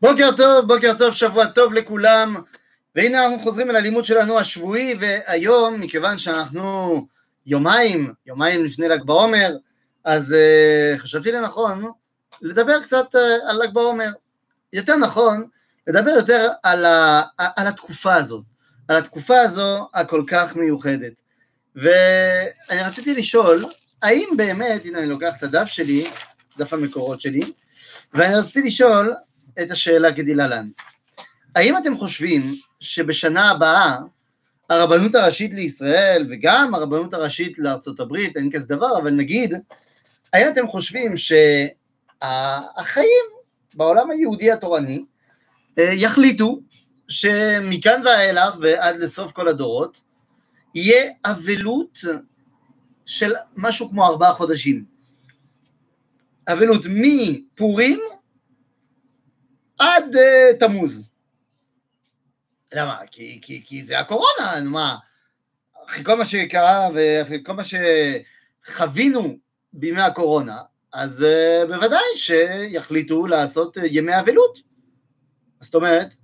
בוקר טוב, בוקר טוב, שבוע טוב לכולם, והנה אנחנו חוזרים אל הלימוד שלנו השבועי, והיום, מכיוון שאנחנו יומיים, יומיים לפני ל"ג בעומר, אז uh, חשבתי לנכון לדבר קצת uh, על ל"ג בעומר. יותר נכון, לדבר יותר על, ה, על התקופה הזאת, על התקופה הזו הכל כך מיוחדת. ואני רציתי לשאול, האם באמת, הנה אני לוקח את הדף שלי, דף המקורות שלי, ואני רציתי לשאול את השאלה כדלהלן. האם אתם חושבים שבשנה הבאה הרבנות הראשית לישראל וגם הרבנות הראשית לארצות הברית, אין כזה דבר, אבל נגיד, האם אתם חושבים שהחיים בעולם היהודי התורני אה, יחליטו שמכאן ואילך ועד לסוף כל הדורות יהיה אבלות של משהו כמו ארבעה חודשים. אבלות מפורים עד uh, תמוז. למה? כי, כי, כי זה הקורונה, מה? אחרי כל מה שקרה ואחרי כל מה שחווינו בימי הקורונה, אז uh, בוודאי שיחליטו לעשות uh, ימי אבלות. זאת אומרת,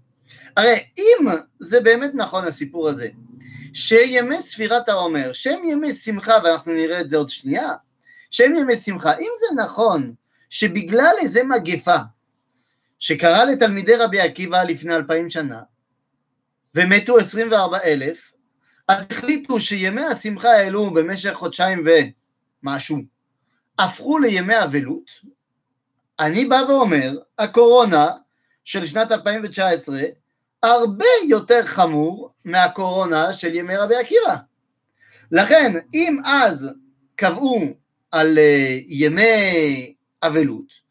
הרי אם זה באמת נכון הסיפור הזה, שימי ספירת העומר, שהם ימי שמחה, ואנחנו נראה את זה עוד שנייה, שהם ימי שמחה, אם זה נכון שבגלל איזה מגפה שקרה לתלמידי רבי עקיבא לפני אלפיים שנה, ומתו עשרים וארבע אלף, אז החליטו שימי השמחה האלו במשך חודשיים ומשהו, הפכו לימי אבלות. אני בא ואומר, הקורונה של שנת 2019 הרבה יותר חמור מהקורונה של ימי רבי עקיבא. לכן, אם אז קבעו על אה, ימי אבלות,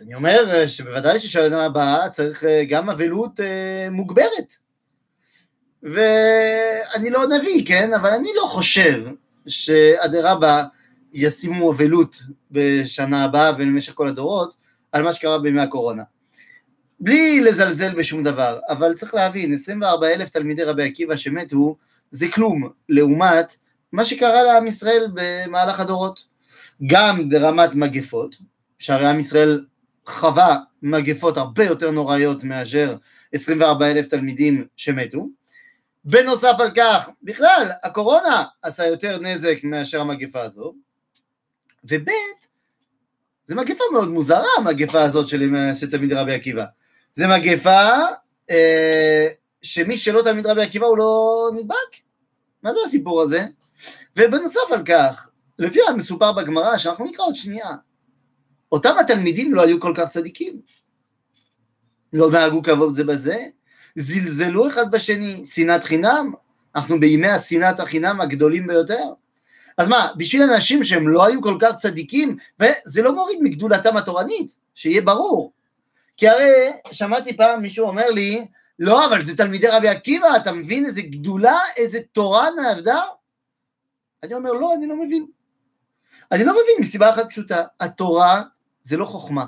אני אומר אה, שבוודאי ששנה הבאה צריך אה, גם אבלות אה, מוגברת. ואני לא נביא, כן? אבל אני לא חושב שאדרבה ישימו אבלות בשנה הבאה ובמשך כל הדורות על מה שקרה בימי הקורונה. בלי לזלזל בשום דבר, אבל צריך להבין, 24 אלף תלמידי רבי עקיבא שמתו, זה כלום לעומת מה שקרה לעם ישראל במהלך הדורות. גם ברמת מגפות, שהרי עם ישראל חווה מגפות הרבה יותר נוראיות מאשר 24 אלף תלמידים שמתו. בנוסף על כך, בכלל, הקורונה עשה יותר נזק מאשר המגפה הזו. וב' זה מגפה מאוד מוזרה, המגפה הזאת של, תלמיד רבי עקיבא. זה מגפה אה, שמי שלא תלמיד רבי עקיבא הוא לא נדבק. מה זה הסיפור הזה? ובנוסף על כך, לפי המסופר בגמרא, שאנחנו נקרא עוד שנייה, אותם התלמידים לא היו כל כך צדיקים. לא נהגו כבוד זה בזה, זלזלו אחד בשני, שנאת חינם, אנחנו בימי השנאת החינם הגדולים ביותר. אז מה, בשביל אנשים שהם לא היו כל כך צדיקים, וזה לא מוריד מגדולתם התורנית, שיהיה ברור. כי הרי שמעתי פעם מישהו אומר לי, לא, אבל זה תלמידי רבי עקיבא, אתה מבין איזה גדולה, איזה תורה נעבדה? אני אומר, לא, אני לא מבין. אני לא מבין מסיבה אחת פשוטה, התורה זה לא חוכמה.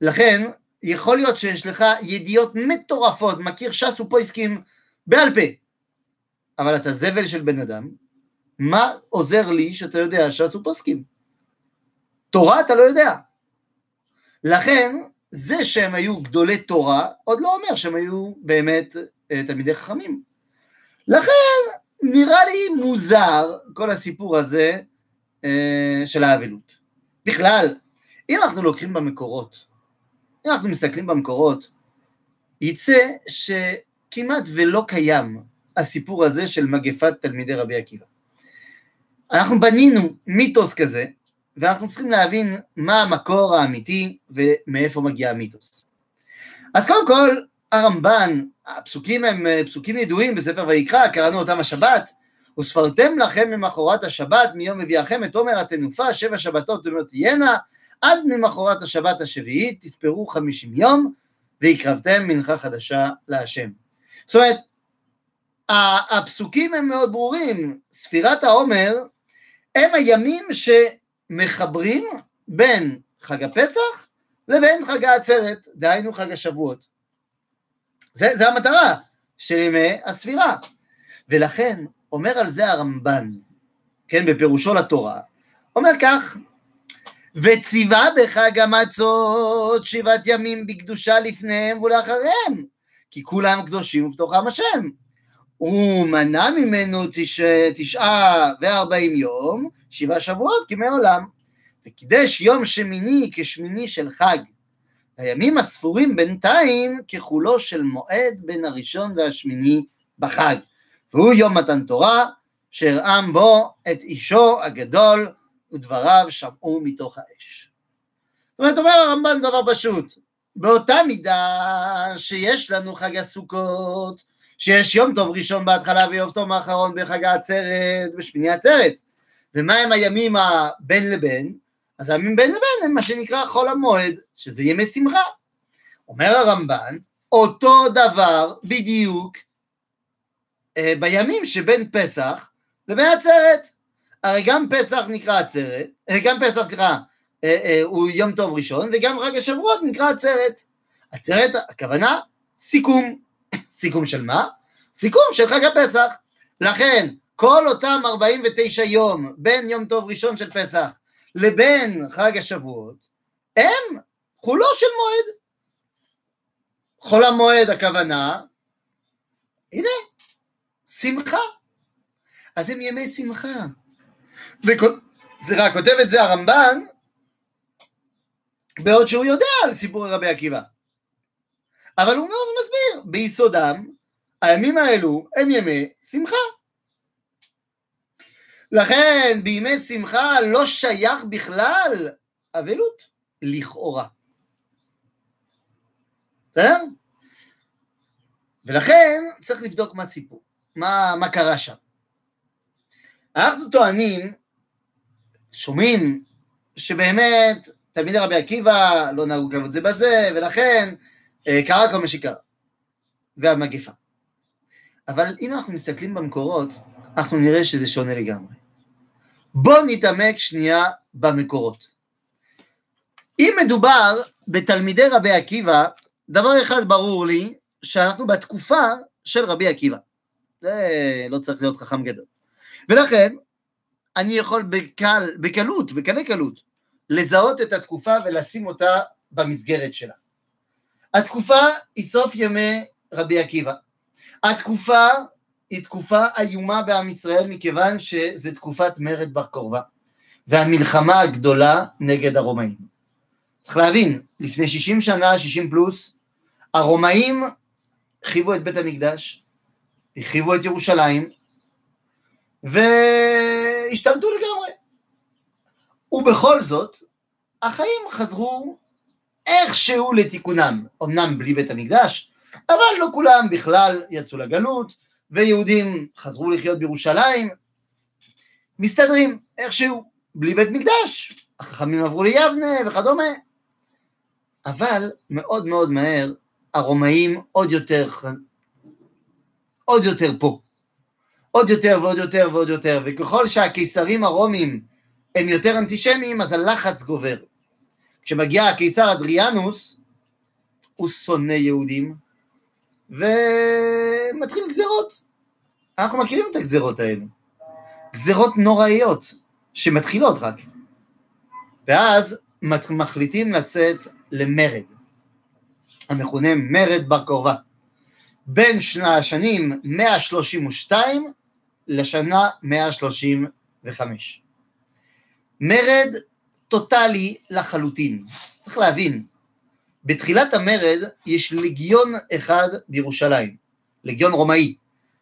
לכן, יכול להיות שיש לך ידיעות מטורפות, מכיר ש"ס ופויסקים בעל פה, אבל אתה זבל של בן אדם, מה עוזר לי שאתה יודע ש"ס ופוסקים? תורה אתה לא יודע. לכן, זה שהם היו גדולי תורה, עוד לא אומר שהם היו באמת אה, תלמידי חכמים. לכן, נראה לי מוזר כל הסיפור הזה אה, של האבלות. בכלל, אם אנחנו לוקחים במקורות, אם אנחנו מסתכלים במקורות, יצא שכמעט ולא קיים הסיפור הזה של מגפת תלמידי רבי עקיבא. אנחנו בנינו מיתוס כזה, ואנחנו צריכים להבין מה המקור האמיתי ומאיפה מגיע המיתוס. אז קודם כל, הרמב"ן, הפסוקים הם פסוקים ידועים בספר ויקרא, קראנו אותם השבת, וספרתם לכם ממחרת השבת מיום מביאכם את עומר התנופה, שבע שבתות תהיינה, עד ממחרת השבת השביעית תספרו חמישים יום, והקרבתם מנחה חדשה להשם. זאת אומרת, הפסוקים הם מאוד ברורים, ספירת העומר הם הימים שמחברים בין חג הפסח לבין חג העצרת, דהיינו חג השבועות. זה, זה המטרה של ימי הספירה. ולכן אומר על זה הרמב"ן, כן, בפירושו לתורה, אומר כך, וציווה בחג המצות שבעת ימים בקדושה לפניהם ולאחריהם, כי כולם קדושים ובתוכם השם. הוא מנע ממנו תש... תשעה וארבעים יום, שבעה שבועות כמעולם, וקידש יום שמיני כשמיני של חג. הימים הספורים בינתיים כחולו של מועד בין הראשון והשמיני בחג, והוא יום מתן תורה, שהרעם בו את אישו הגדול, ודבריו שמעו מתוך האש. זאת אומרת, אומר הרמב"ן דבר פשוט, באותה מידה שיש לנו חג הסוכות, שיש יום טוב ראשון בהתחלה ויום טוב האחרון בחג העצרת, בשמיני עצרת, ומה הם הימים הבין לבין? אז הימים בין לבין הם מה שנקרא חול המועד, שזה ימי שמחה. אומר הרמב"ן, אותו דבר בדיוק אה, בימים שבין פסח לבין עצרת. הרי גם פסח נקרא עצרת, אה, גם פסח, סליחה, אה, הוא יום טוב ראשון, וגם חג השבועות נקרא עצרת. עצרת, הכוונה, סיכום. סיכום של מה? סיכום של חג הפסח. לכן, כל אותם 49 יום בין יום טוב ראשון של פסח לבין חג השבועות, הם חולו של מועד. חול המועד הכוונה, הנה, שמחה. אז הם ימי שמחה. סליחה, כותב את זה הרמב"ן, בעוד שהוא יודע על סיפורי רבי עקיבא. אבל הוא מאוד מסביר, ביסודם, הימים האלו הם ימי שמחה. לכן בימי שמחה לא שייך בכלל אבלות, לכאורה. בסדר? ולכן צריך לבדוק מה סיפור, מה, מה קרה שם. אנחנו טוענים, שומעים, שבאמת תלמידי רבי עקיבא לא נהגו כבוד זה בזה, ולכן אה, קרה כל מה שקרה, והמגפה. אבל אם אנחנו מסתכלים במקורות, אנחנו נראה שזה שונה לגמרי. בואו נתעמק שנייה במקורות. אם מדובר בתלמידי רבי עקיבא, דבר אחד ברור לי, שאנחנו בתקופה של רבי עקיבא. זה לא צריך להיות חכם גדול. ולכן, אני יכול בקל, בקלות, בקלי קלות, לזהות את התקופה ולשים אותה במסגרת שלה. התקופה היא סוף ימי רבי עקיבא. התקופה היא תקופה איומה בעם ישראל מכיוון שזו תקופת מרד בר כורבא והמלחמה הגדולה נגד הרומאים. צריך להבין, לפני 60 שנה, 60 פלוס, הרומאים חיבו את בית המקדש, החריבו את ירושלים והשתלטו לגמרי. ובכל זאת, החיים חזרו איכשהו לתיקונם, אמנם בלי בית המקדש, אבל לא כולם בכלל יצאו לגלות, ויהודים חזרו לחיות בירושלים, מסתדרים איכשהו, בלי בית מקדש, החכמים עברו ליבנה וכדומה. אבל מאוד מאוד מהר הרומאים עוד יותר, עוד יותר פה. עוד יותר ועוד יותר ועוד יותר, וככל שהקיסרים הרומים הם יותר אנטישמיים, אז הלחץ גובר. כשמגיע הקיסר אדריאנוס, הוא שונא יהודים, ומתחיל גזרות. אנחנו מכירים את הגזרות האלו. גזרות נוראיות, שמתחילות רק. ואז מחליטים לצאת למרד, המכונה מרד בר כורבא. בין שני השנים 132 לשנה 135. מרד טוטאלי לחלוטין. צריך להבין, בתחילת המרד יש לגיון אחד בירושלים, לגיון רומאי.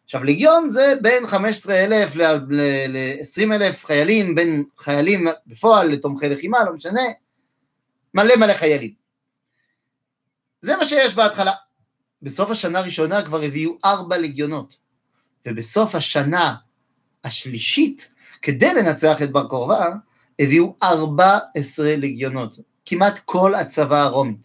עכשיו לגיון זה בין 15,000 ל-20,000 חיילים, בין חיילים בפועל לתומכי לחימה, לא משנה, מלא מלא חיילים. זה מה שיש בהתחלה. בסוף השנה הראשונה כבר הביאו ארבע לגיונות, ובסוף השנה השלישית, כדי לנצח את בר כוכבא, הביאו 14 לגיונות, כמעט כל הצבא הרומי.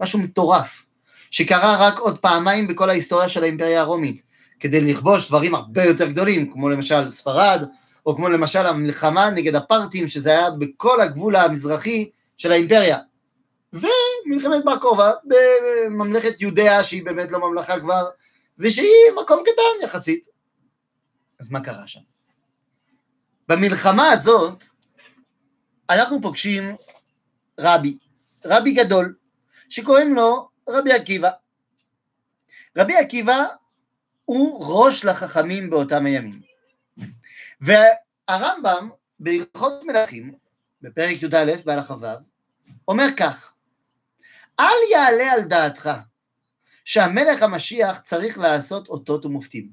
משהו מטורף, שקרה רק עוד פעמיים בכל ההיסטוריה של האימפריה הרומית, כדי לכבוש דברים הרבה יותר גדולים, כמו למשל ספרד, או כמו למשל המלחמה נגד הפרטים, שזה היה בכל הגבול המזרחי של האימפריה. ומלחמת בר כובע בממלכת יהודיה, שהיא באמת לא ממלכה כבר, ושהיא מקום קטן יחסית. אז מה קרה שם? במלחמה הזאת, אנחנו פוגשים רבי, רבי גדול, שקוראים לו רבי עקיבא. רבי עקיבא הוא ראש לחכמים באותם הימים. והרמב"ם בהלכות מלכים, בפרק י"א בהלכה ו', אומר כך: אל יעלה על דעתך שהמלך המשיח צריך לעשות אותות ומופתים.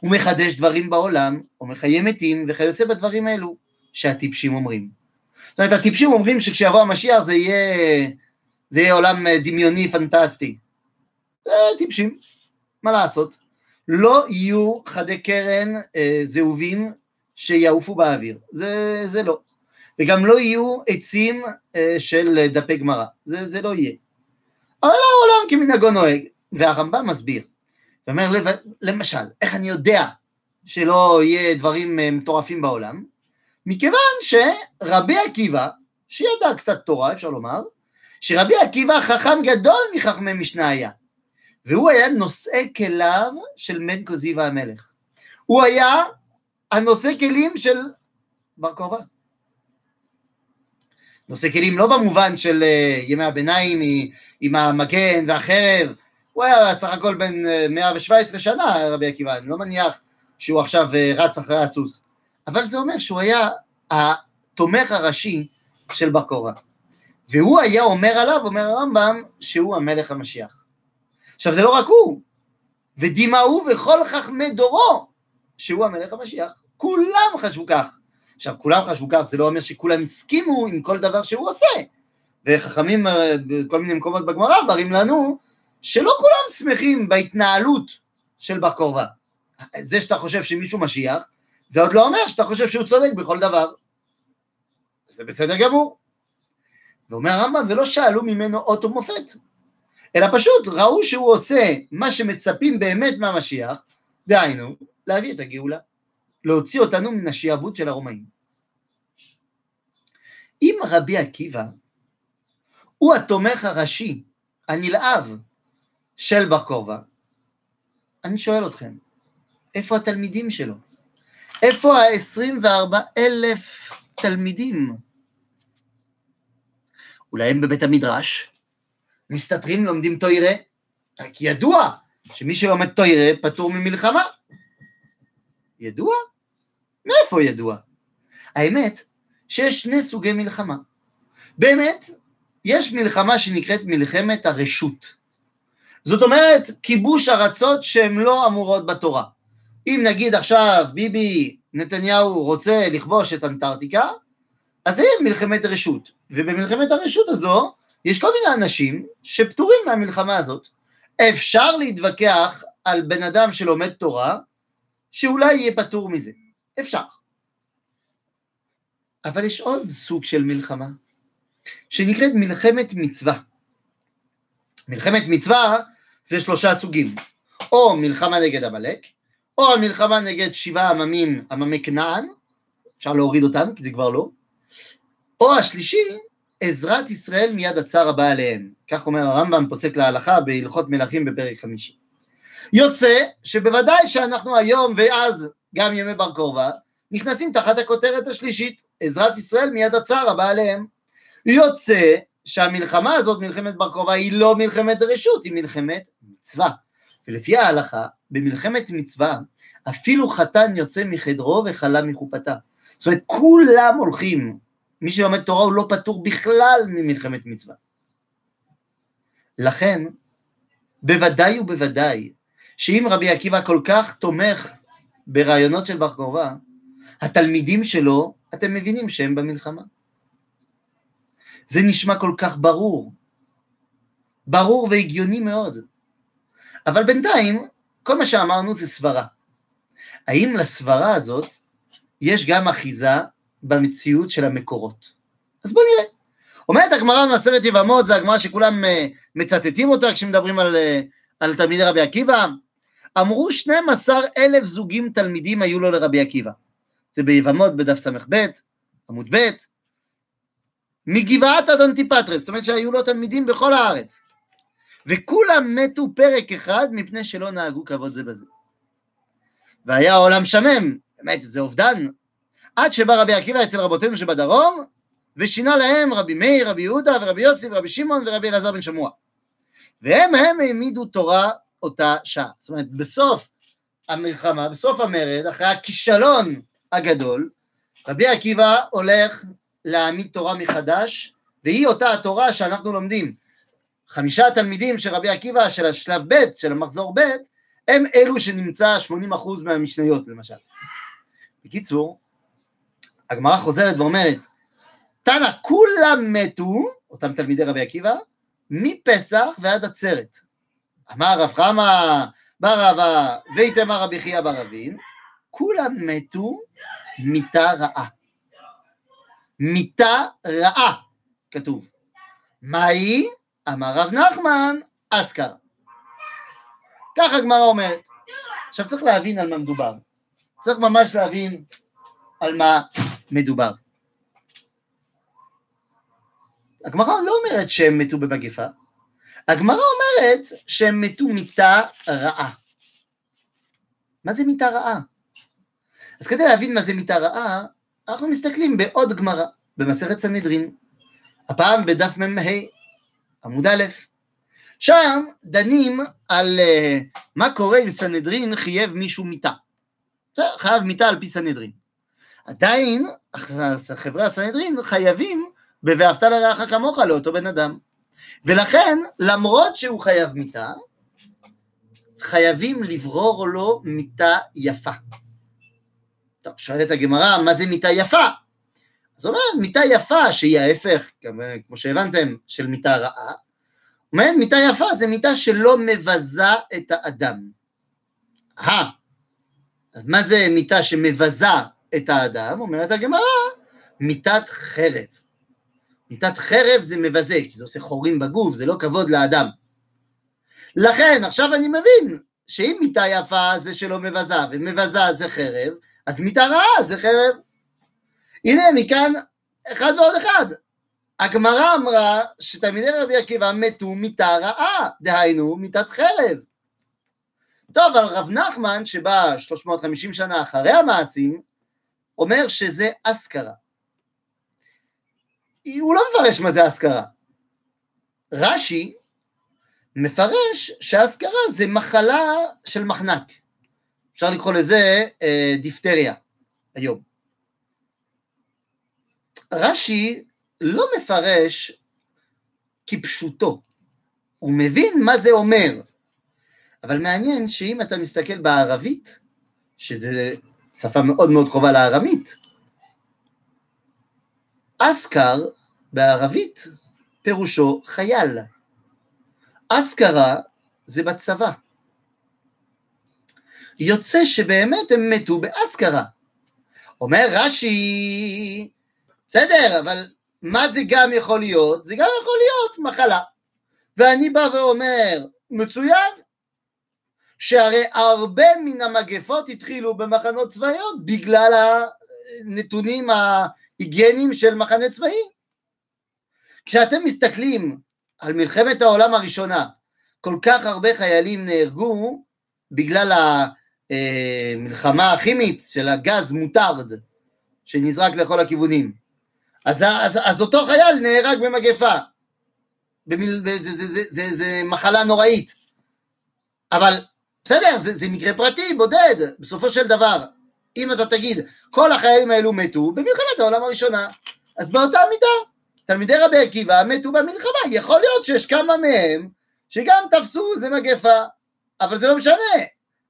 הוא מחדש דברים בעולם, או מחיה מתים, וכיוצא בדברים האלו, שהטיפשים אומרים. זאת אומרת, הטיפשים אומרים שכשיבוא המשיח זה יהיה, זה יהיה עולם דמיוני פנטסטי. זה טיפשים, מה לעשות? לא יהיו חדי קרן אה, זהובים שיעופו באוויר, זה, זה לא. וגם לא יהיו עצים אה, של דפי גמרא, זה, זה לא יהיה. אבל העולם כמנהגו נוהג, והרמב"ם מסביר, ואומר, למשל, איך אני יודע שלא יהיה דברים אה, מטורפים בעולם? מכיוון שרבי עקיבא, שידע קצת תורה, אפשר לומר, שרבי עקיבא חכם גדול מחכמי משנה היה, והוא היה נושא כליו של מן כוזיבא המלך. הוא היה הנושא כלים של בר כוכבא. נושא כלים לא במובן של uh, ימי הביניים עם המגן והחרב, הוא היה סך הכל בן 117 אה, שנה, רבי עקיבא, אני לא מניח שהוא עכשיו uh, רץ אחרי הסוס, אבל זה אומר שהוא היה התומך הראשי של בר כוכבא. והוא היה אומר עליו, אומר הרמב"ם, שהוא המלך המשיח. עכשיו זה לא רק הוא, ודימאו וכל חכמי דורו, שהוא המלך המשיח. כולם חשבו כך. עכשיו, כולם חשבו כך, זה לא אומר שכולם הסכימו עם כל דבר שהוא עושה. וחכמים אה, בכל מיני מקומות בגמרא מראים לנו שלא כולם שמחים בהתנהלות של בר כורבא. זה שאתה חושב שמישהו משיח, זה עוד לא אומר שאתה חושב שהוא צודק בכל דבר. זה בסדר גמור. ואומר הרמב"ם, ולא שאלו ממנו אות ומופת, אלא פשוט ראו שהוא עושה מה שמצפים באמת מהמשיח, דהיינו, להביא את הגאולה. להוציא אותנו מן השיעבוד של הרומאים. אם רבי עקיבא הוא התומך הראשי, הנלהב, של בר כורבא, אני שואל אתכם, איפה התלמידים שלו? איפה ה-24 אלף תלמידים? אולי הם בבית המדרש, מסתתרים, לומדים תוירה, כי ידוע שמי שלומד תוירה פטור ממלחמה. ידוע? מאיפה ידוע? האמת שיש שני סוגי מלחמה. באמת, יש מלחמה שנקראת מלחמת הרשות. זאת אומרת, כיבוש ארצות שהן לא אמורות בתורה. אם נגיד עכשיו ביבי נתניהו רוצה לכבוש את אנטארקטיקה, אז זה מלחמת רשות. ובמלחמת הרשות הזו, יש כל מיני אנשים שפטורים מהמלחמה הזאת. אפשר להתווכח על בן אדם שלומד תורה, שאולי יהיה פטור מזה. אפשר. אבל יש עוד סוג של מלחמה, שנקראת מלחמת מצווה. מלחמת מצווה זה שלושה סוגים, או מלחמה נגד עמלק, או המלחמה נגד שבעה עממים, עממי כנען, אפשר להוריד אותם, כי זה כבר לא, או השלישי, עזרת ישראל מיד הצר הבא עליהם. כך אומר הרמב"ם, פוסק להלכה בהלכות מלכים בפרק חמישי. יוצא שבוודאי שאנחנו היום ואז גם ימי בר כורבא, נכנסים תחת הכותרת השלישית, עזרת ישראל מיד הצער הבא עליהם. יוצא שהמלחמה הזאת, מלחמת בר כוכבא, היא לא מלחמת רשות, היא מלחמת מצווה. ולפי ההלכה, במלחמת מצווה, אפילו חתן יוצא מחדרו וחלה מחופתה. זאת אומרת, כולם הולכים, מי שלומד תורה הוא לא פטור בכלל ממלחמת מצווה. לכן, בוודאי ובוודאי, שאם רבי עקיבא כל כך תומך ברעיונות של בר כוכבא, התלמידים שלו, אתם מבינים שהם במלחמה. זה נשמע כל כך ברור, ברור והגיוני מאוד. אבל בינתיים, כל מה שאמרנו זה סברה. האם לסברה הזאת יש גם אחיזה במציאות של המקורות? אז בואו נראה. אומרת הגמרא במסכת יבמות, זו הגמרא שכולם אה, מצטטים אותה כשמדברים על, אה, על תלמידי רבי עקיבא, אמרו 12 אלף זוגים תלמידים היו לו לרבי עקיבא. זה ביבמות בדף ס"ב, עמוד ב', מגבעת עד אנטיפטרס, זאת אומרת שהיו לו תלמידים בכל הארץ. וכולם מתו פרק אחד מפני שלא נהגו כבוד זה בזה. והיה העולם שמם, באמת, זה אובדן. עד שבא רבי עקיבא אצל רבותינו שבדרום, ושינה להם רבי מאיר, רבי יהודה ורבי יוסי ורבי שמעון ורבי אלעזר בן שמוע. והם הם העמידו תורה אותה שעה. זאת אומרת, בסוף המלחמה, בסוף המרד, אחרי הכישלון הגדול, רבי עקיבא הולך להעמיד תורה מחדש, והיא אותה התורה שאנחנו לומדים. חמישה תלמידים של רבי עקיבא, של השלב ב', של המחזור ב', הם אלו שנמצא 80% מהמשניות למשל. בקיצור, הגמרא חוזרת ואומרת, תנא כולם מתו, אותם תלמידי רבי עקיבא, מפסח ועד עצרת. אמר רב חמא בר רבא ואיתמר רבי חייא בר אבין, כולם מתו מיתה רעה. מיתה רעה, כתוב. מהי? אמר רב נחמן, אסכרה. ככה הגמרא אומרת. עכשיו צריך להבין על מה מדובר. צריך ממש להבין על מה מדובר. הגמרא לא אומרת שהם מתו במגפה, הגמרא אומרת שהם מתו מיתה רעה. מה זה מיתה רעה? אז כדי להבין מה זה מיתה רעה, אנחנו מסתכלים בעוד גמרא, במסכת סנהדרין, הפעם בדף מ"ה, עמוד א', שם דנים על uh, מה קורה אם סנהדרין חייב מישהו מיתה. חייב מיתה על פי סנהדרין. עדיין חברי הסנהדרין חייבים ב"ואהבת לרעך כמוך" לאותו בן אדם. ולכן, למרות שהוא חייב מיתה, חייבים לברור לו מיתה יפה. טוב, שואלת הגמרא, מה זה מיתה יפה? אז אומרת, מיתה יפה, שהיא ההפך, כמו שהבנתם, של מיתה רעה, אומרת, מיתה יפה זה מיתה שלא מבזה את האדם. אה, אז מה זה מיתה שמבזה את האדם? אומרת הגמרא, מיתת חרב. מיתת חרב זה מבזה, כי זה עושה חורים בגוף, זה לא כבוד לאדם. לכן, עכשיו אני מבין שאם מיתה יפה זה שלא מבזה, ומבזה זה חרב, אז מיתה רעה זה חרב. הנה, מכאן אחד ועוד אחד. הגמרא אמרה שתלמידי רבי עקיבא מתו מיתה רעה, דהיינו מיתת חרב. טוב, אבל רב נחמן, שבא 350 שנה אחרי המעשים, אומר שזה אסכרה. הוא לא מפרש מה זה אזכרה. רש"י מפרש שהאזכרה זה מחלה של מחנק. אפשר לקרוא לזה אה, דיפטריה היום. רש"י לא מפרש כפשוטו, הוא מבין מה זה אומר, אבל מעניין שאם אתה מסתכל בערבית, שזו שפה מאוד מאוד קרובה לארמית, אסכר בערבית פירושו חייל. אסכרה זה בצבא. יוצא שבאמת הם מתו באסכרה. אומר רש"י, בסדר, אבל מה זה גם יכול להיות? זה גם יכול להיות מחלה. ואני בא ואומר, מצוין, שהרי הרבה מן המגפות התחילו במחנות צבאיות בגלל הנתונים היגייניים של מחנה צבאי. כשאתם מסתכלים על מלחמת העולם הראשונה, כל כך הרבה חיילים נהרגו בגלל המלחמה הכימית של הגז מוטרד שנזרק לכל הכיוונים. אז, אז, אז אותו חייל נהרג במגפה, במיל, זה, זה, זה, זה, זה מחלה נוראית. אבל בסדר, זה, זה מקרה פרטי, בודד, בסופו של דבר, אם אתה תגיד, כל החיילים האלו מתו במלחמת העולם הראשונה, אז באותה מידה, תלמידי רבי עקיבא מתו במלחמה, יכול להיות שיש כמה מהם שגם תפסו איזה מגפה, אבל זה לא משנה,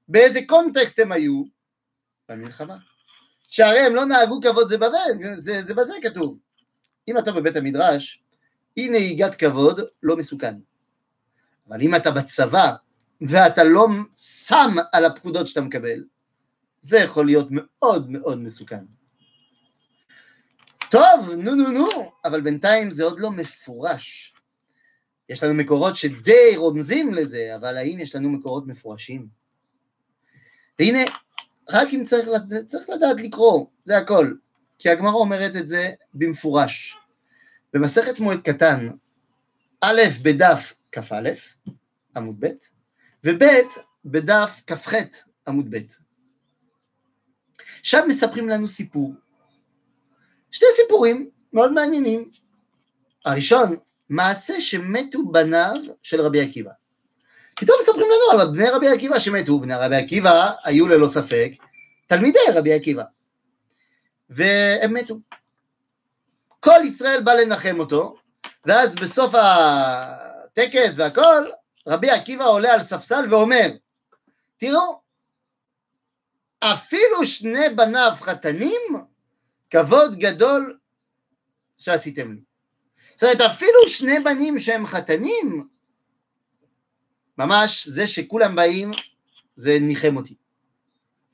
באיזה קונטקסט הם היו? במלחמה. שהרי הם לא נהגו כבוד זה בזה, זה, זה בזה כתוב. אם אתה בבית המדרש, אי נהיגת כבוד לא מסוכן. אבל אם אתה בצבא, ואתה לא שם על הפקודות שאתה מקבל, זה יכול להיות מאוד מאוד מסוכן. טוב, נו נו נו, אבל בינתיים זה עוד לא מפורש. יש לנו מקורות שדי רומזים לזה, אבל האם יש לנו מקורות מפורשים? והנה, רק אם צריך, צריך לדעת לקרוא, זה הכל. כי הגמרא אומרת את זה במפורש. במסכת מועד קטן, א' בדף כ"א, עמוד ב', וב' בדף כ"ח, עמוד ב'. שם מספרים לנו סיפור. שני סיפורים מאוד מעניינים. הראשון, מעשה שמתו בניו של רבי עקיבא. פתאום מספרים לנו על בני רבי עקיבא שמתו. בני רבי עקיבא היו ללא ספק תלמידי רבי עקיבא. והם מתו. כל ישראל בא לנחם אותו, ואז בסוף הטקס והכל, רבי עקיבא עולה על ספסל ואומר, תראו, אפילו שני בניו חתנים, כבוד גדול שעשיתם לי. זאת אומרת, אפילו שני בנים שהם חתנים, ממש זה שכולם באים, זה ניחם אותי.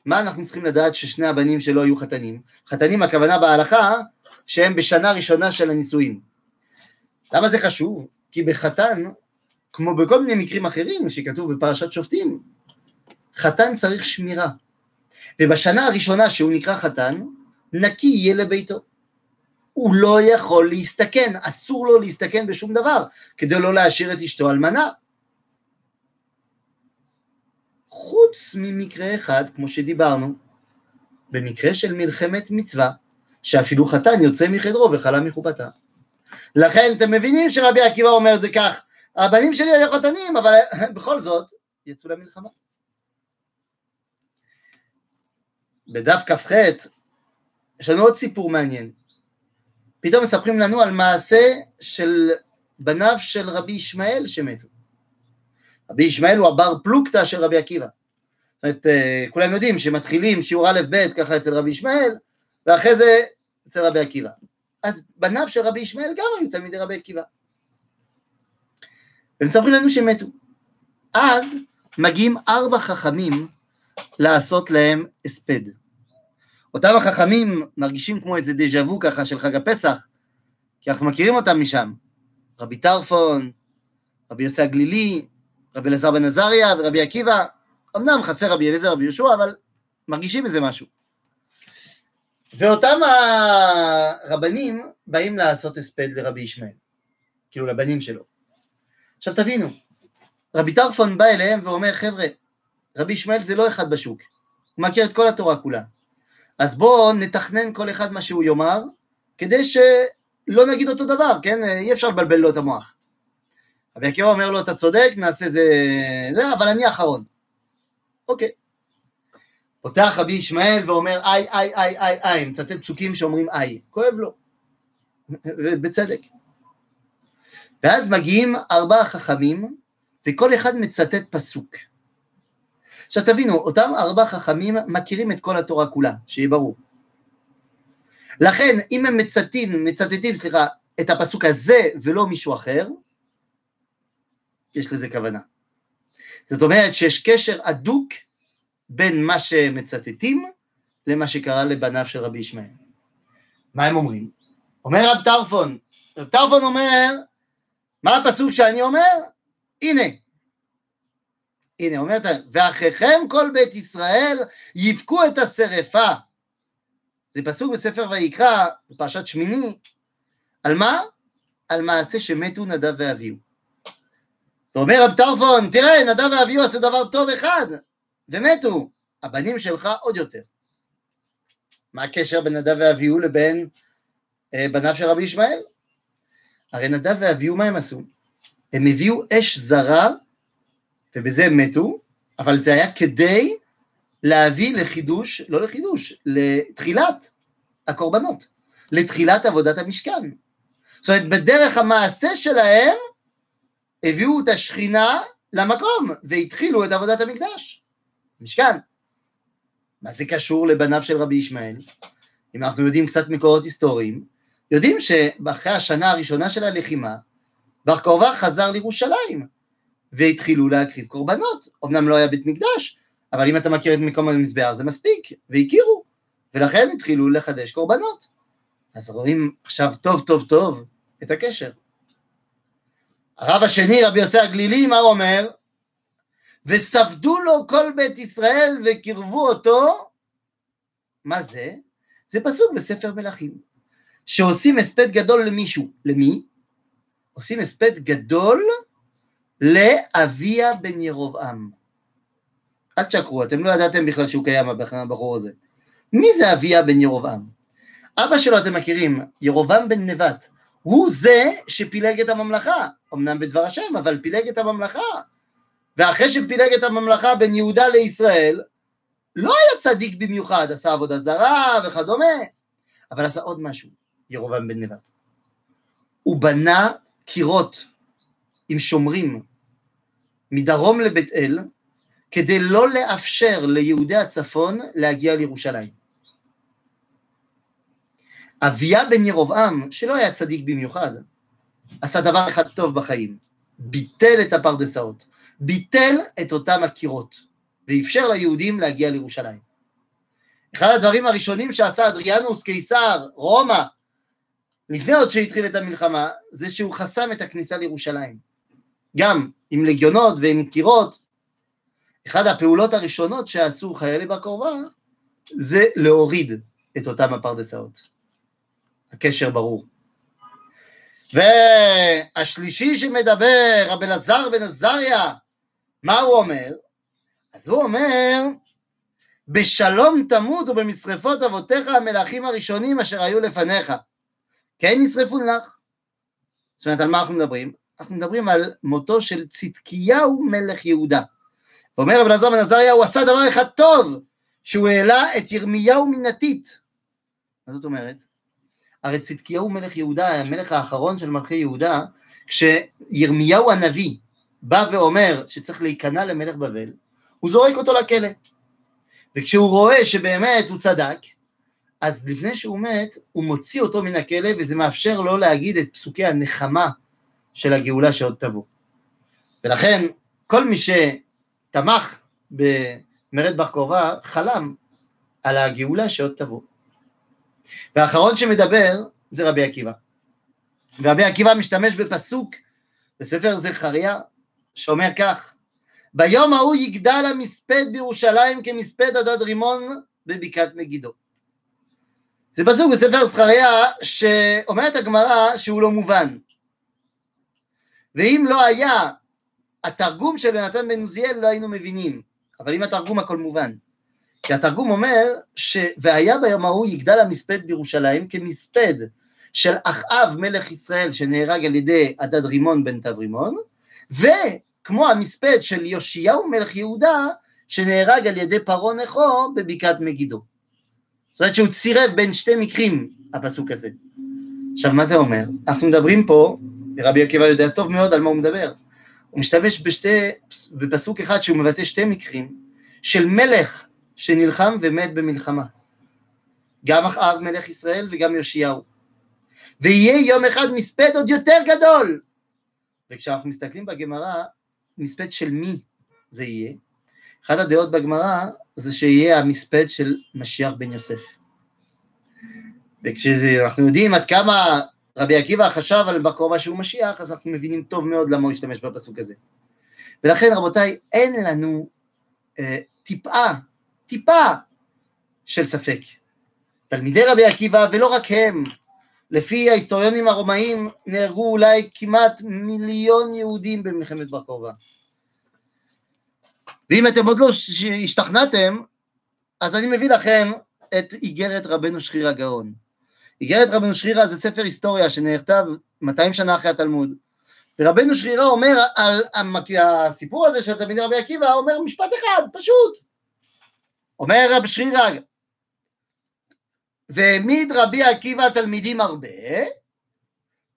מה אנחנו צריכים לדעת ששני הבנים שלו היו חתנים? חתנים הכוונה בהלכה שהם בשנה ראשונה של הנישואין. למה זה חשוב? כי בחתן, כמו בכל מיני מקרים אחרים שכתוב בפרשת שופטים, חתן צריך שמירה. ובשנה הראשונה שהוא נקרא חתן, נקי יהיה לביתו. הוא לא יכול להסתכן, אסור לו להסתכן בשום דבר, כדי לא להשאיר את אשתו אלמנה. חוץ ממקרה אחד, כמו שדיברנו, במקרה של מלחמת מצווה, שאפילו חתן יוצא מחדרו וחלה מחופתה. לכן אתם מבינים שרבי עקיבא אומר את זה כך, הבנים שלי היו חתנים, אבל בכל זאת יצאו למלחמה. בדף כ"ח יש לנו עוד סיפור מעניין. פתאום מספרים לנו על מעשה של בניו של רבי ישמעאל שמתו. רבי ישמעאל הוא הבר פלוגתא של רבי עקיבא. זאת אומרת, אה, כולם יודעים שמתחילים שיעור א' ב' ככה אצל רבי ישמעאל, ואחרי זה אצל רבי עקיבא. אז בניו של רבי ישמעאל גם היו תלמידי רבי עקיבא. ומספרים לנו שמתו. אז מגיעים ארבע חכמים לעשות להם הספד. אותם החכמים מרגישים כמו איזה דז'ה וו ככה של חג הפסח, כי אנחנו מכירים אותם משם. רבי טרפון, רבי יוסי הגלילי, רבי אלעזר בן עזריה ורבי עקיבא, אמנם חסר רבי אליעזר ורבי יהושע, אבל מרגישים איזה משהו. ואותם הרבנים באים לעשות הספד לרבי ישמעאל, כאילו לבנים שלו. עכשיו תבינו, רבי טרפון בא אליהם ואומר, חבר'ה, רבי ישמעאל זה לא אחד בשוק, הוא מכיר את כל התורה כולה. אז בואו נתכנן כל אחד מה שהוא יאמר, כדי שלא נגיד אותו דבר, כן? אי אפשר לבלבל לו את המוח. רבי עקיבא אומר לו, אתה צודק, נעשה זה, זה, אבל אני אחרון. אוקיי. פותח רבי ישמעאל ואומר, איי, איי, איי, איי, איי, מצטט פסוקים שאומרים איי, כואב לו, ובצדק. ואז מגיעים ארבעה חכמים, וכל אחד מצטט פסוק. עכשיו תבינו, אותם ארבעה חכמים מכירים את כל התורה כולה, שיהיה ברור. לכן, אם הם מצטטים, מצטטים, סליחה, את הפסוק הזה ולא מישהו אחר, יש לזה כוונה. זאת אומרת שיש קשר הדוק בין מה שמצטטים למה שקרה לבניו של רבי ישמעאל. מה הם אומרים? אומר רב טרפון, רב טרפון אומר, מה הפסוק שאני אומר? הנה, הנה, אומרת, ואחיכם כל בית ישראל יבכו את השרפה. זה פסוק בספר ויקרא, בפרשת שמיני, על מה? על מעשה שמתו נדב ואביהו. ואומר רב טרפון, תראה, נדב ואביהו עשו דבר טוב אחד, ומתו, הבנים שלך עוד יותר. מה הקשר בין נדב ואביהו לבין אה, בניו של רבי ישמעאל? הרי נדב ואביהו מה הם עשו? הם הביאו אש זרה ובזה הם מתו, אבל זה היה כדי להביא לחידוש, לא לחידוש, לתחילת הקורבנות, לתחילת עבודת המשכן. זאת אומרת, בדרך המעשה שלהם הביאו את השכינה למקום והתחילו את עבודת המקדש, משכן. מה זה קשור לבניו של רבי ישמעאל? אם אנחנו יודעים קצת מקורות היסטוריים, יודעים שאחרי השנה הראשונה של הלחימה, בר כוכבא חזר לירושלים, והתחילו להקריב קורבנות. אמנם לא היה בית מקדש, אבל אם אתה מכיר את מקום המזבח זה מספיק, והכירו, ולכן התחילו לחדש קורבנות. אז רואים עכשיו טוב טוב טוב את הקשר. הרב השני, רבי יוסי הגלילי, מה הוא אומר? וספדו לו כל בית ישראל וקרבו אותו, מה זה? זה פסוק בספר מלכים, שעושים הספד גדול למישהו. למי? עושים הספד גדול לאביה בן ירבעם. אל תשקרו, אתם לא ידעתם בכלל שהוא קיים, הבחור הזה. מי זה אביה בן ירבעם? אבא שלו אתם מכירים, ירובעם בן נבט, הוא זה שפילג את הממלכה, אמנם בדבר השם, אבל פילג את הממלכה. ואחרי שפילג את הממלכה בין יהודה לישראל, לא היה צדיק במיוחד, עשה עבודה זרה וכדומה, אבל עשה עוד משהו, ירובעם בן נבט. הוא בנה קירות עם שומרים מדרום לבית אל, כדי לא לאפשר ליהודי הצפון להגיע לירושלים. אביה בן ירבעם, שלא היה צדיק במיוחד, עשה דבר אחד טוב בחיים, ביטל את הפרדסאות, ביטל את אותם הקירות, ואפשר ליהודים להגיע לירושלים. אחד הדברים הראשונים שעשה אדריאנוס קיסר, רומא, לפני עוד שהתחיל את המלחמה, זה שהוא חסם את הכניסה לירושלים. גם עם לגיונות ועם קירות. אחת הפעולות הראשונות שעשו חיילי בר כוכבא, זה להוריד את אותם הפרדסאות. הקשר ברור. והשלישי שמדבר, רב אלעזר בן עזריה, מה הוא אומר? אז הוא אומר, בשלום תמות ובמשרפות אבותיך המלכים הראשונים אשר היו לפניך, כן נשרפו לך. זאת אומרת, על מה אנחנו מדברים? אנחנו מדברים על מותו של צדקיהו מלך יהודה. ואומר רב אלעזר בן עזריה, הוא עשה דבר אחד טוב, שהוא העלה את ירמיהו מנתית. מה זאת אומרת? הרי צדקיהו מלך יהודה, המלך האחרון של מלכי יהודה, כשירמיהו הנביא בא ואומר שצריך להיכנע למלך בבל, הוא זורק אותו לכלא. וכשהוא רואה שבאמת הוא צדק, אז לפני שהוא מת, הוא מוציא אותו מן הכלא, וזה מאפשר לו להגיד את פסוקי הנחמה של הגאולה שעוד תבוא. ולכן, כל מי שתמך במרד בר חלם על הגאולה שעוד תבוא. והאחרון שמדבר זה רבי עקיבא. ורבי עקיבא משתמש בפסוק בספר זכריה, שאומר כך: ביום ההוא יגדל המספד בירושלים כמספד הדד רימון בבקעת מגידו. זה פסוק בספר זכריה שאומרת הגמרא שהוא לא מובן. ואם לא היה התרגום של יונתן בן עוזיאל לא היינו מבינים, אבל עם התרגום הכל מובן. כי התרגום אומר ש... והיה ביום ההוא יגדל המספד בירושלים כמספד של אחאב מלך ישראל שנהרג על ידי הדד רימון בן תברימון, וכמו המספד של יאשיהו מלך יהודה שנהרג על ידי פרעה נכו בבקעת מגידו. זאת אומרת שהוא צירף בין שתי מקרים, הפסוק הזה. עכשיו, מה זה אומר? אנחנו מדברים פה, ורבי עקיבא יודע טוב מאוד על מה הוא מדבר. הוא משתמש בשתי, בפסוק אחד שהוא מבטא שתי מקרים, של מלך שנלחם ומת במלחמה. גם אחאב מלך ישראל וגם יאשיהו. ויהיה יום אחד מספד עוד יותר גדול. וכשאנחנו מסתכלים בגמרא, מספד של מי זה יהיה? אחת הדעות בגמרא זה שיהיה המספד של משיח בן יוסף. וכשאנחנו יודעים עד כמה רבי עקיבא חשב על בקרובה שהוא משיח, אז אנחנו מבינים טוב מאוד למה הוא השתמש בפסוק הזה. ולכן רבותיי, אין לנו אה, טיפה, טיפה של ספק. תלמידי רבי עקיבא, ולא רק הם, לפי ההיסטוריונים הרומאים, נהרגו אולי כמעט מיליון יהודים במלחמת בר כוכבא. ואם אתם עוד לא השתכנעתם, אז אני מביא לכם את איגרת רבנו שריר הגאון. איגרת רבנו שרירא זה ספר היסטוריה שנכתב 200 שנה אחרי התלמוד. ורבנו שרירא אומר על הסיפור הזה של תלמידי רבי עקיבא, אומר משפט אחד, פשוט. אומר רב שרירא, והעמיד רבי עקיבא תלמידים הרבה,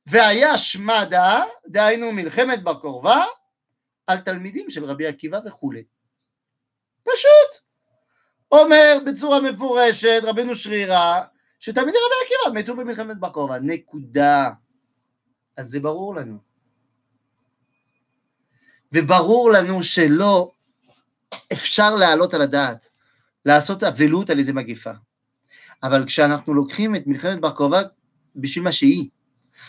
והיה שמדה, דהיינו מלחמת בר כוכבא, על תלמידים של רבי עקיבא וכולי. פשוט. אומר בצורה מפורשת רבנו שרירא, שתלמידי רבי עקיבא מתו במלחמת בר נקודה. אז זה ברור לנו. וברור לנו שלא אפשר להעלות על הדעת, לעשות אבלות על איזה מגיפה. אבל כשאנחנו לוקחים את מלחמת בר כוכבא בשביל מה שהיא,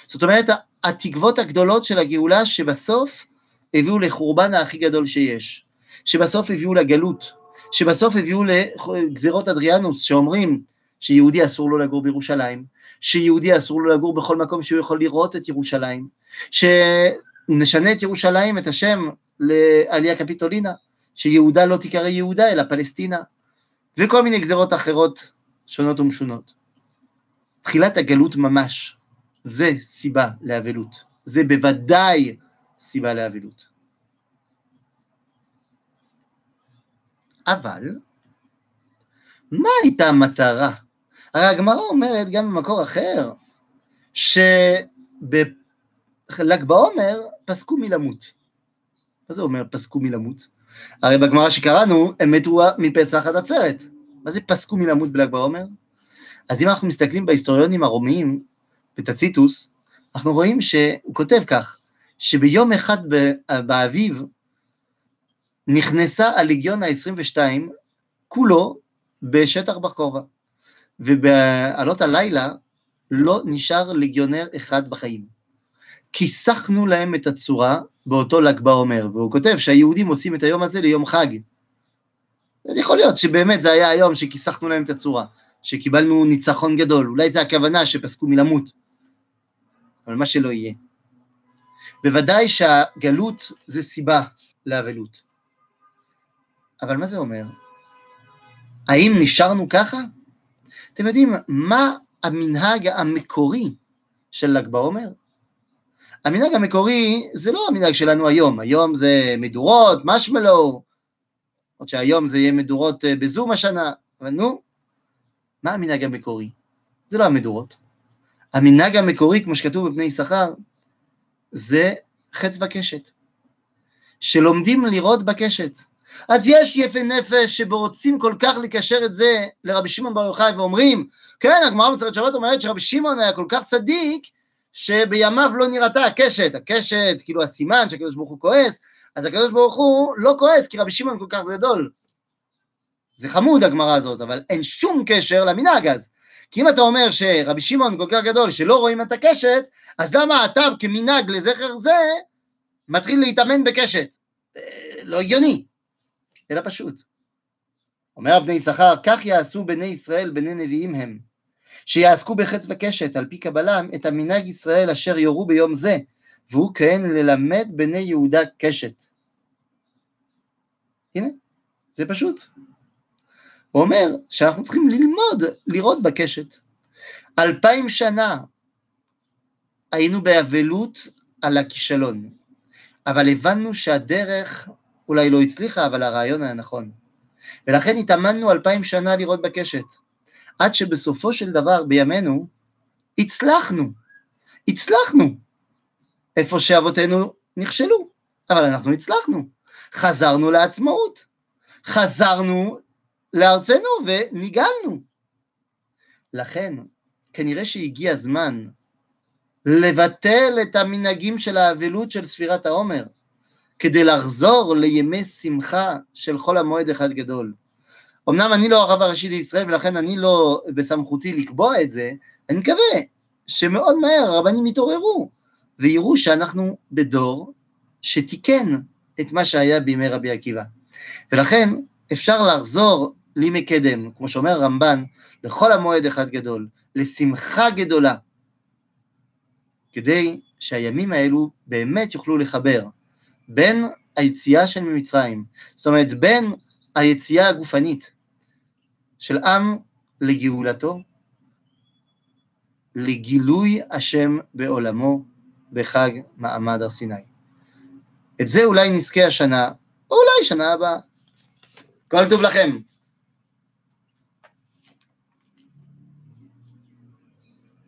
זאת אומרת, התקוות הגדולות של הגאולה שבסוף הביאו לחורבן הכי גדול שיש, שבסוף הביאו לגלות, שבסוף הביאו לגזירות אדריאנוס, שאומרים שיהודי אסור לו לגור בירושלים, שיהודי אסור לו לגור בכל מקום שהוא יכול לראות את ירושלים, שנשנה את ירושלים, את השם, לעלייה קפיטולינה, שיהודה לא תיקרא יהודה אלא פלסטינה, וכל מיני גזירות אחרות שונות ומשונות. תחילת הגלות ממש, זה סיבה לאבלות. זה בוודאי סיבה לאבלות. אבל, מה הייתה המטרה? הרי הגמרא אומרת גם במקור אחר, שבל"ג בעומר פסקו מלמות. מה זה אומר פסקו מלמות? הרי בגמרא שקראנו, הם מתו מפסח עד עצרת. מה זה פסקו מלמות בל"ג בעומר? אז אם אנחנו מסתכלים בהיסטוריונים הרומיים, בטציטוס, אנחנו רואים שהוא כותב כך, שביום אחד באביב נכנסה הליגיון ה-22 כולו בשטח בר ובעלות הלילה לא נשאר ליגיונר אחד בחיים. כיסחנו להם את הצורה באותו ל"ג בעומר, והוא כותב שהיהודים עושים את היום הזה ליום חג. אז יכול להיות שבאמת זה היה היום שכיסחנו להם את הצורה, שקיבלנו ניצחון גדול, אולי זה הכוונה שפסקו מלמות, אבל מה שלא יהיה. בוודאי שהגלות זה סיבה לאבלות. אבל מה זה אומר? האם נשארנו ככה? אתם יודעים, מה המנהג המקורי של ל"ג בעומר? המנהג המקורי זה לא המנהג שלנו היום, היום זה מדורות, משמלו, עוד שהיום זה יהיה מדורות אה, בזום השנה, אבל נו, מה המנהג המקורי? זה לא המדורות. המנהג המקורי, כמו שכתוב בבני יששכר, זה חץ וקשת. שלומדים לראות בקשת. אז יש יפי נפש שרוצים כל כך לקשר את זה לרבי שמעון בר יוחאי ואומרים, כן, הגמרא בצורת שבת אומרת שרבי שמעון היה כל כך צדיק, שבימיו לא נראתה הקשת, הקשת, כאילו הסימן שהקדוש ברוך הוא כועס, אז הקדוש ברוך הוא לא כועס כי רבי שמעון כל כך גדול. זה חמוד הגמרא הזאת, אבל אין שום קשר למנהג אז. כי אם אתה אומר שרבי שמעון כל כך גדול שלא רואים את הקשת, אז למה אתה כמנהג לזכר זה מתחיל להתאמן בקשת? אה, לא הגיוני, אלא פשוט. אומר בני יששכר, כך יעשו בני ישראל בני נביאים הם, שיעסקו בחץ וקשת על פי קבלם את המנהג ישראל אשר יורו ביום זה, והוא כהן ללמד בני יהודה קשת. הנה, זה פשוט. הוא אומר שאנחנו צריכים ללמוד לראות בקשת. אלפיים שנה היינו באבלות על הכישלון, אבל הבנו שהדרך אולי לא הצליחה, אבל הרעיון היה נכון. ולכן התאמנו אלפיים שנה לראות בקשת, עד שבסופו של דבר בימינו הצלחנו, הצלחנו, איפה שאבותינו נכשלו, אבל אנחנו הצלחנו, חזרנו לעצמאות, חזרנו לארצנו וניגלנו. לכן, כנראה שהגיע הזמן לבטל את המנהגים של האבלות של ספירת העומר, כדי לחזור לימי שמחה של חול המועד אחד גדול. אמנם אני לא הרב הראשי לישראל ולכן אני לא בסמכותי לקבוע את זה, אני מקווה שמאוד מהר הרבנים יתעוררו ויראו שאנחנו בדור שתיקן את מה שהיה בימי רבי עקיבא. ולכן אפשר לחזור לימי קדם, כמו שאומר הרמב"ן, לכל המועד אחד גדול, לשמחה גדולה, כדי שהימים האלו באמת יוכלו לחבר בין היציאה של ממצרים, זאת אומרת בין היציאה הגופנית של עם לגאולתו, לגילוי השם בעולמו בחג מעמד הר סיני. את זה אולי נזכה השנה, או אולי שנה הבאה. כל טוב לכם.